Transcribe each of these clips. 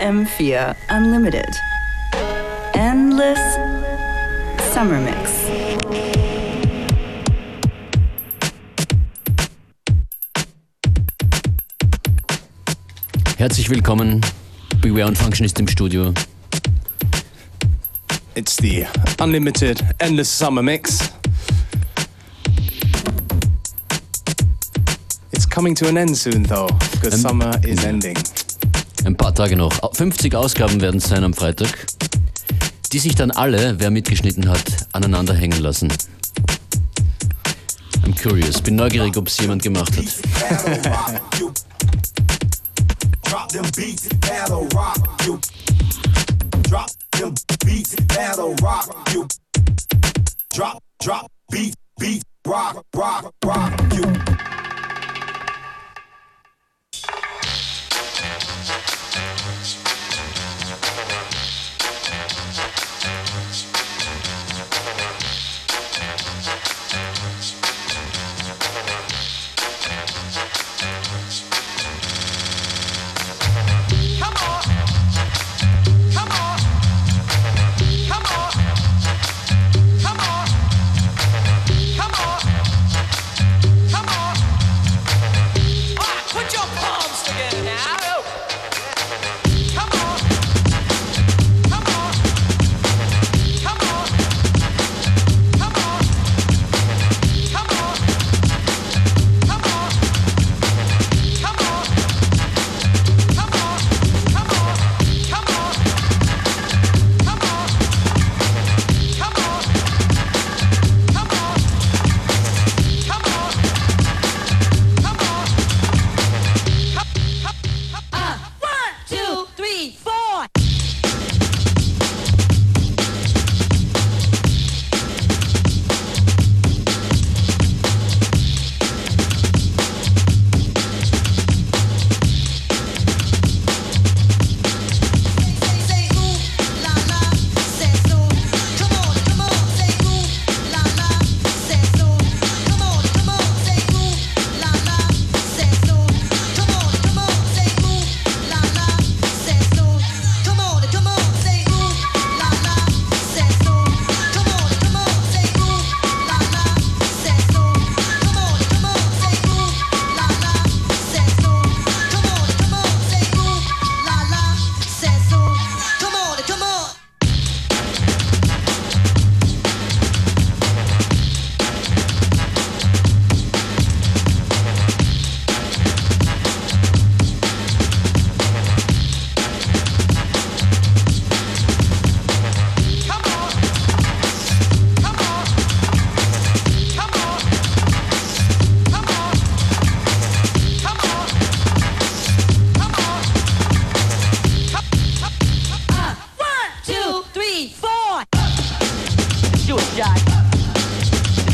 M4 Unlimited. Endless Summer Mix. Herzlich willkommen. Beware und Function ist im Studio. It's the Unlimited Endless Summer Mix. It's coming to an end soon though, because um, summer is ending. Ein paar Tage noch. 50 Ausgaben werden es sein am Freitag, die sich dann alle, wer mitgeschnitten hat, aneinander hängen lassen. I'm curious, bin neugierig, ob es jemand gemacht hat. Drop them beats, that'll rock you. Drop them beats, that'll rock you. Drop, drop, beat, beat, rock, rock, rock you.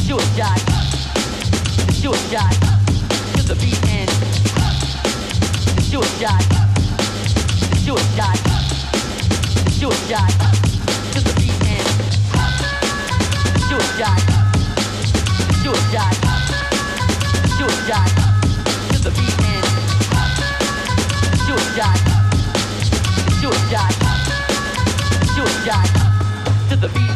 suicide. The suicide. To the beat and the suicide. The suicide. The suicide. To the beat and the suicide. The suicide. The suicide. To the beat and the suicide. The suicide. The suicide. To the beat.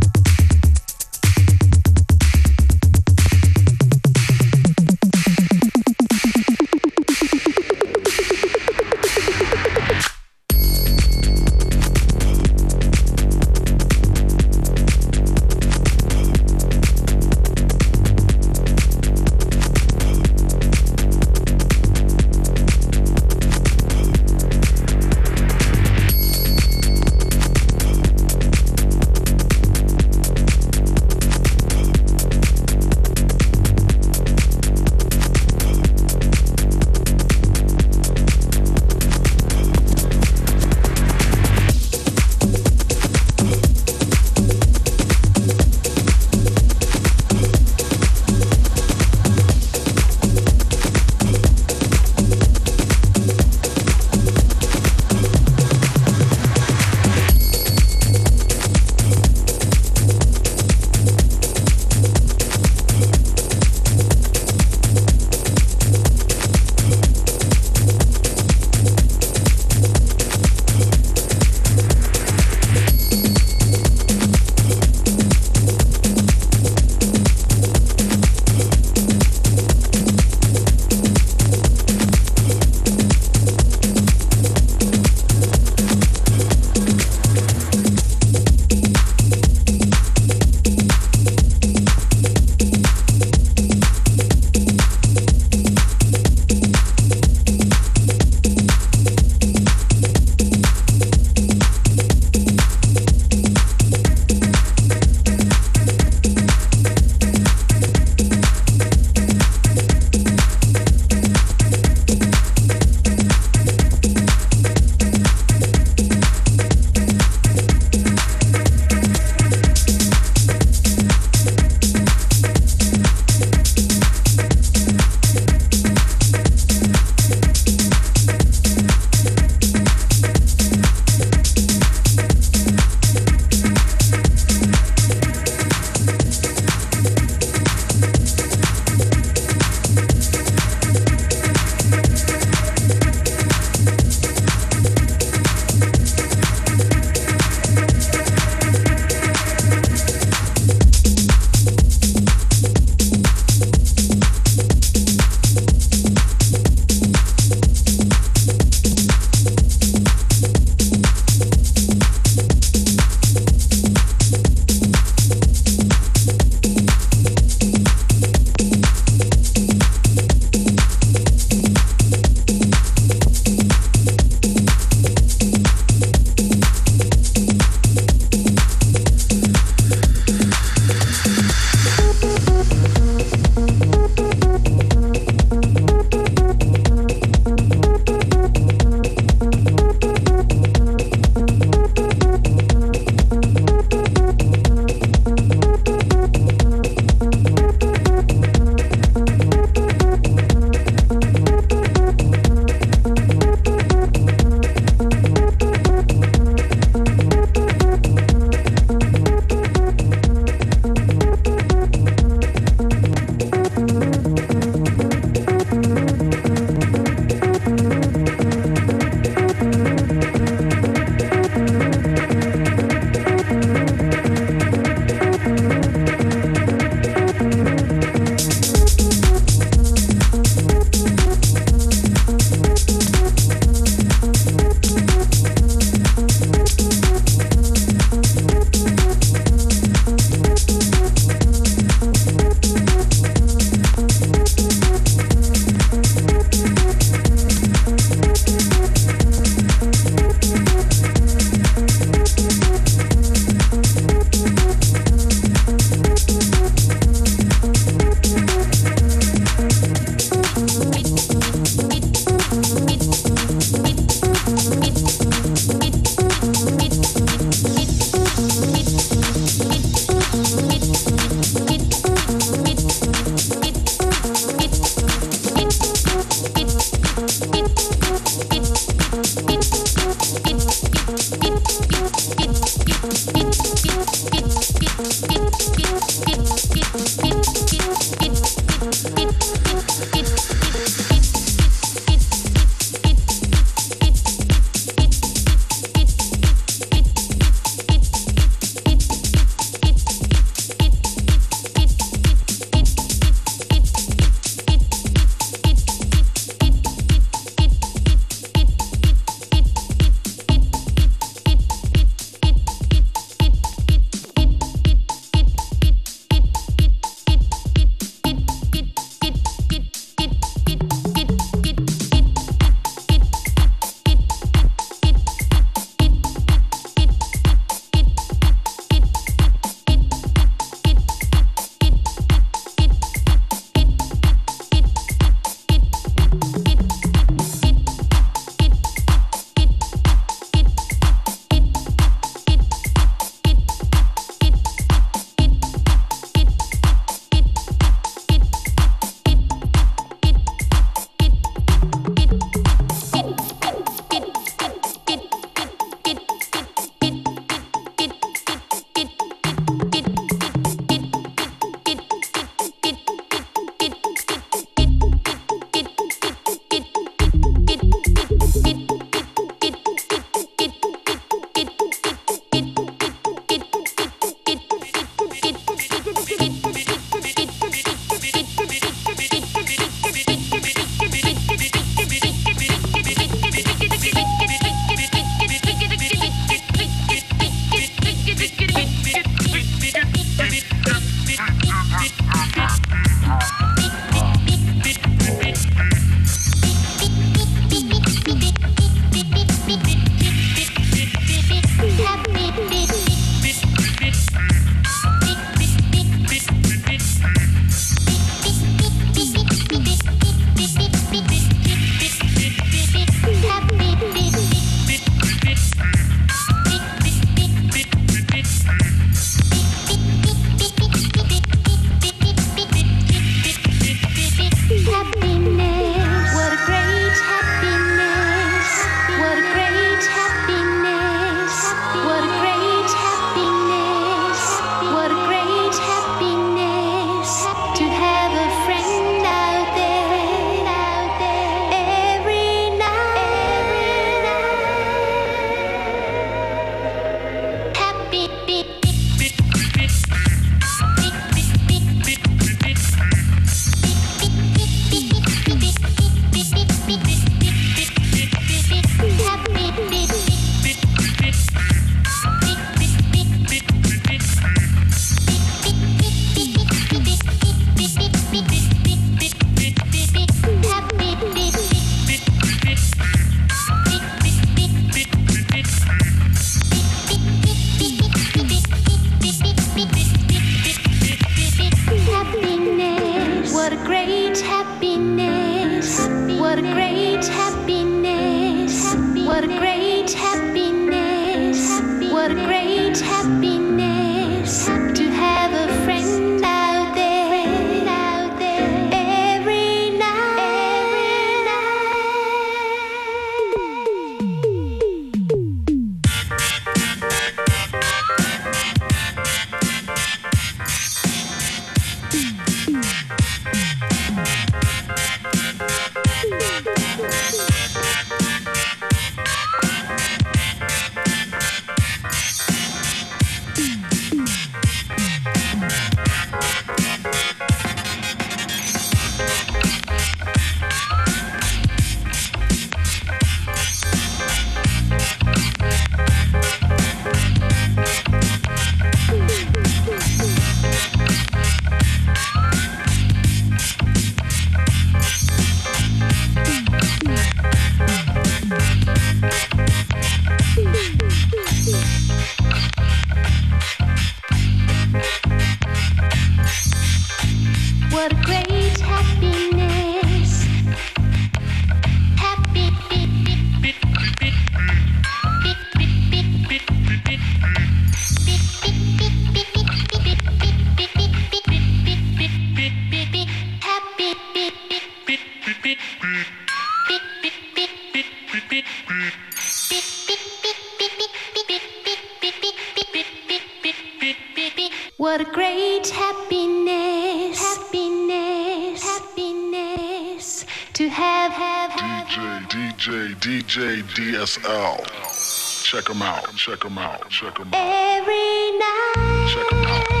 What a great happiness, happiness, happiness to have, have, have. DJ, DJ, DJ, DSL. Check them out, check them out, check them out, Every night, check them out,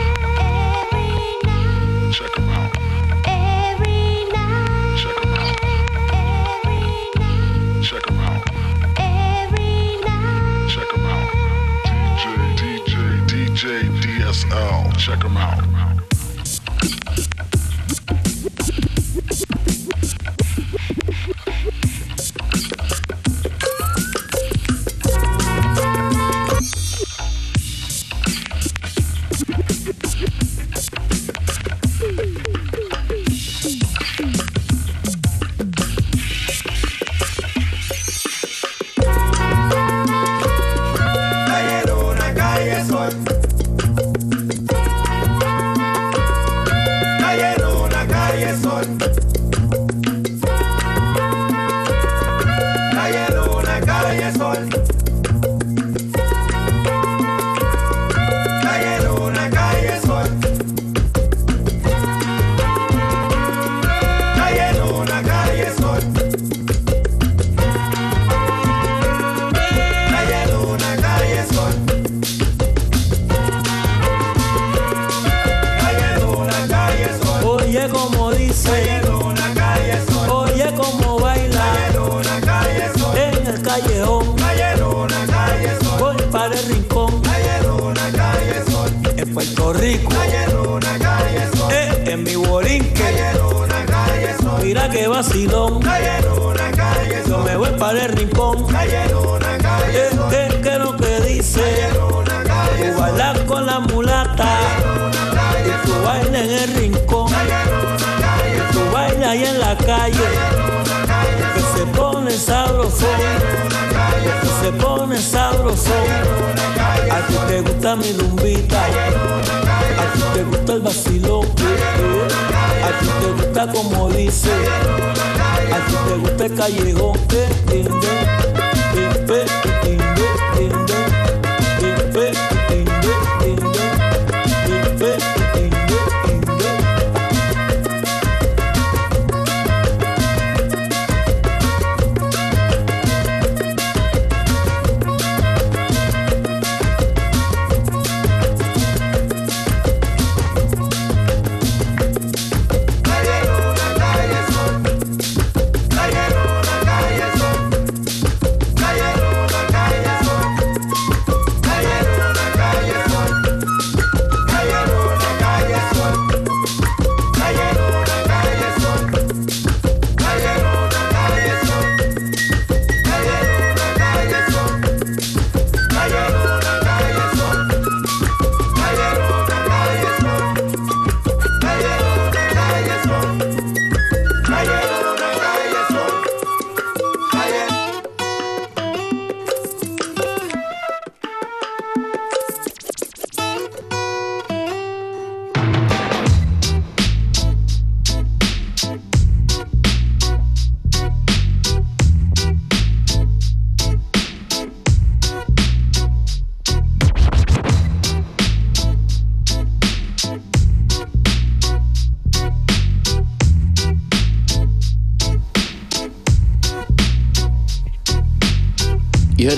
DJ, DSL. Check them out. Callejón. Calle Luna, calle Sol. Voy para el rincón Calle Luna, calle Sol. en Puerto Rico, Calle Luna, calle Sol. eh, en mi borinque. Calle Luna, calle Sol. Mira que vacilón, Calle Luna, calle yo Sol. me voy para el rincón. Calle Luna, que se pone sabrosón. A ti te gusta mi rumbita, a ti te gusta el vacilón, eh, eh. a ti te gusta como dice, a ti te gusta el callejón,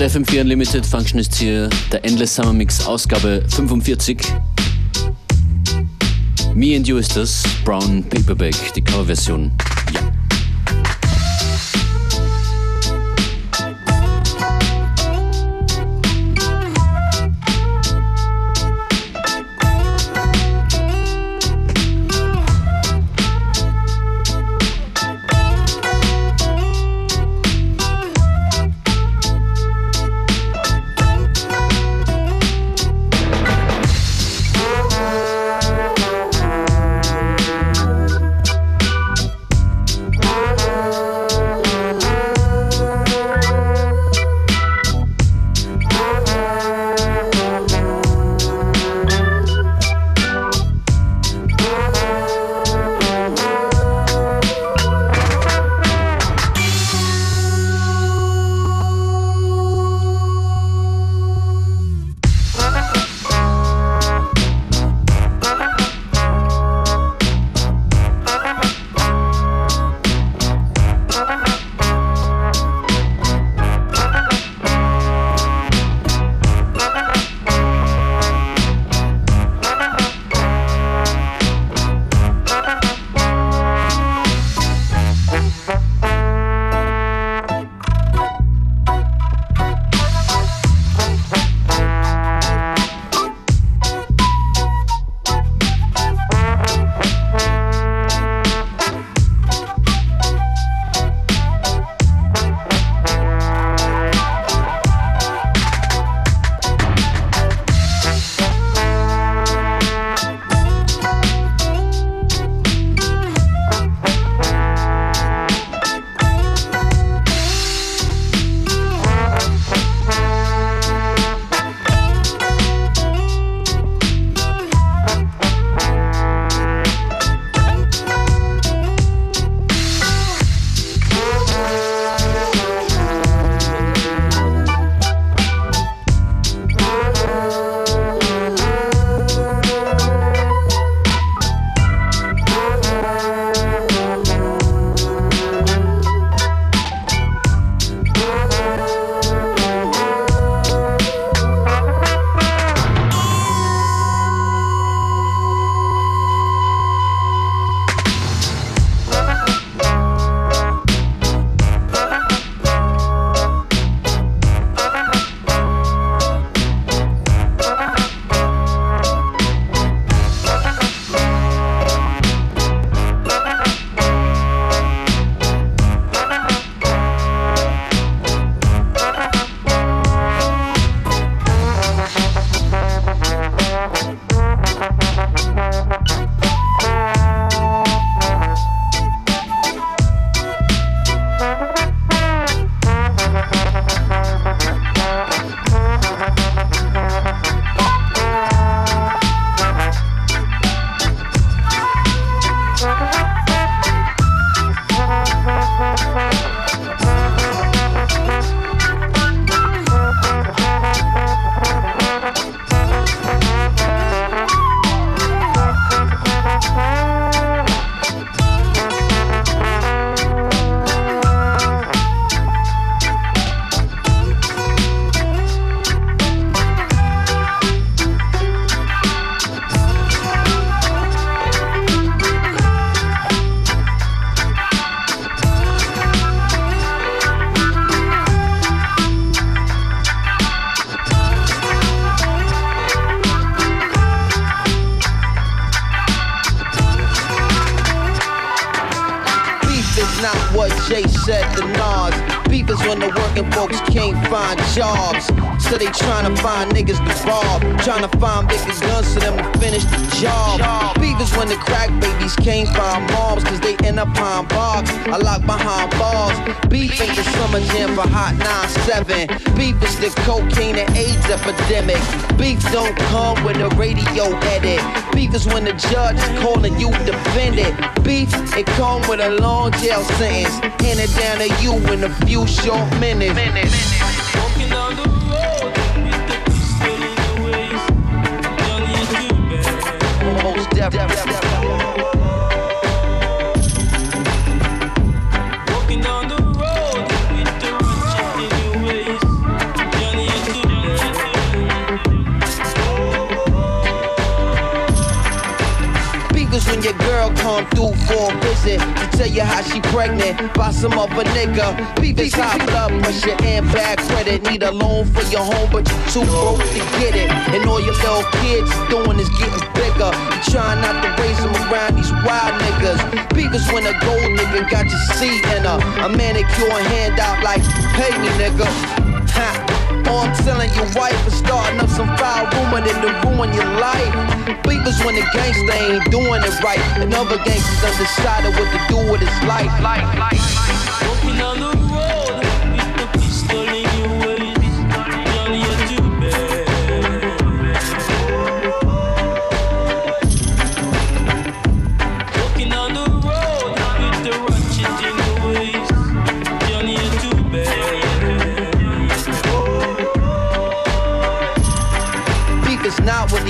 FM4 Unlimited, Functionist hier, der Endless Summer Mix, Ausgabe 45. Me and You ist das, Brown Paperback, die Coverversion. Ja. Can't moms, cause they end up behind bars. I lock behind bars. Beef ain't the summer jam for Hot 9-7. Beef is the cocaine and AIDS epidemic. Beef don't come with a radio edit. Beef is when the judge is calling you defendant. Beef, it come with a long jail sentence. Handed down to you in a few short minutes. Walking down the road with the pistol in the your girl come through for a visit to tell you how she pregnant by some other nigga. Beef is high blood pressure and bad credit. Need a loan for your home, but you're too broke to get it. And all your little kids doing is getting bigger. You trying not to raise them around these wild niggas. Beef is when a gold nigga got your seat in her. A manicure and hand out like, pay me nigga. Ha. Or I'm telling your wife is starting up some foul rumor that'll ruin your life. Is when the gangster ain't doing it right. And other gangsters undecided what to do with his life. life, life. Walking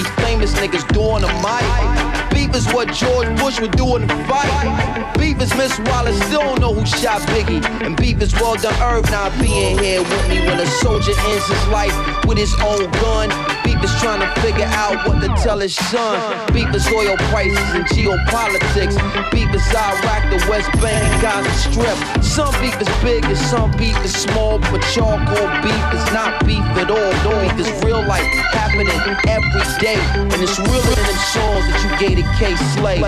these famous niggas do on the mic. Beef is what George Bush would do in the fight. Beef is Miss Wallace still don't know who shot Biggie. And beef is well done Irv not being here with me when a soldier ends his life with his own gun. Beef is trying to figure out what to tell his son. Beef is oil prices and geopolitics. Beef is Iraq, the West Bank, and Gaza Strip. Some beef is big and some beef is small, but charcoal beef is not beef at all. Beef is real life happening every day, and it's realer than them songs that you gave to Kay Slay.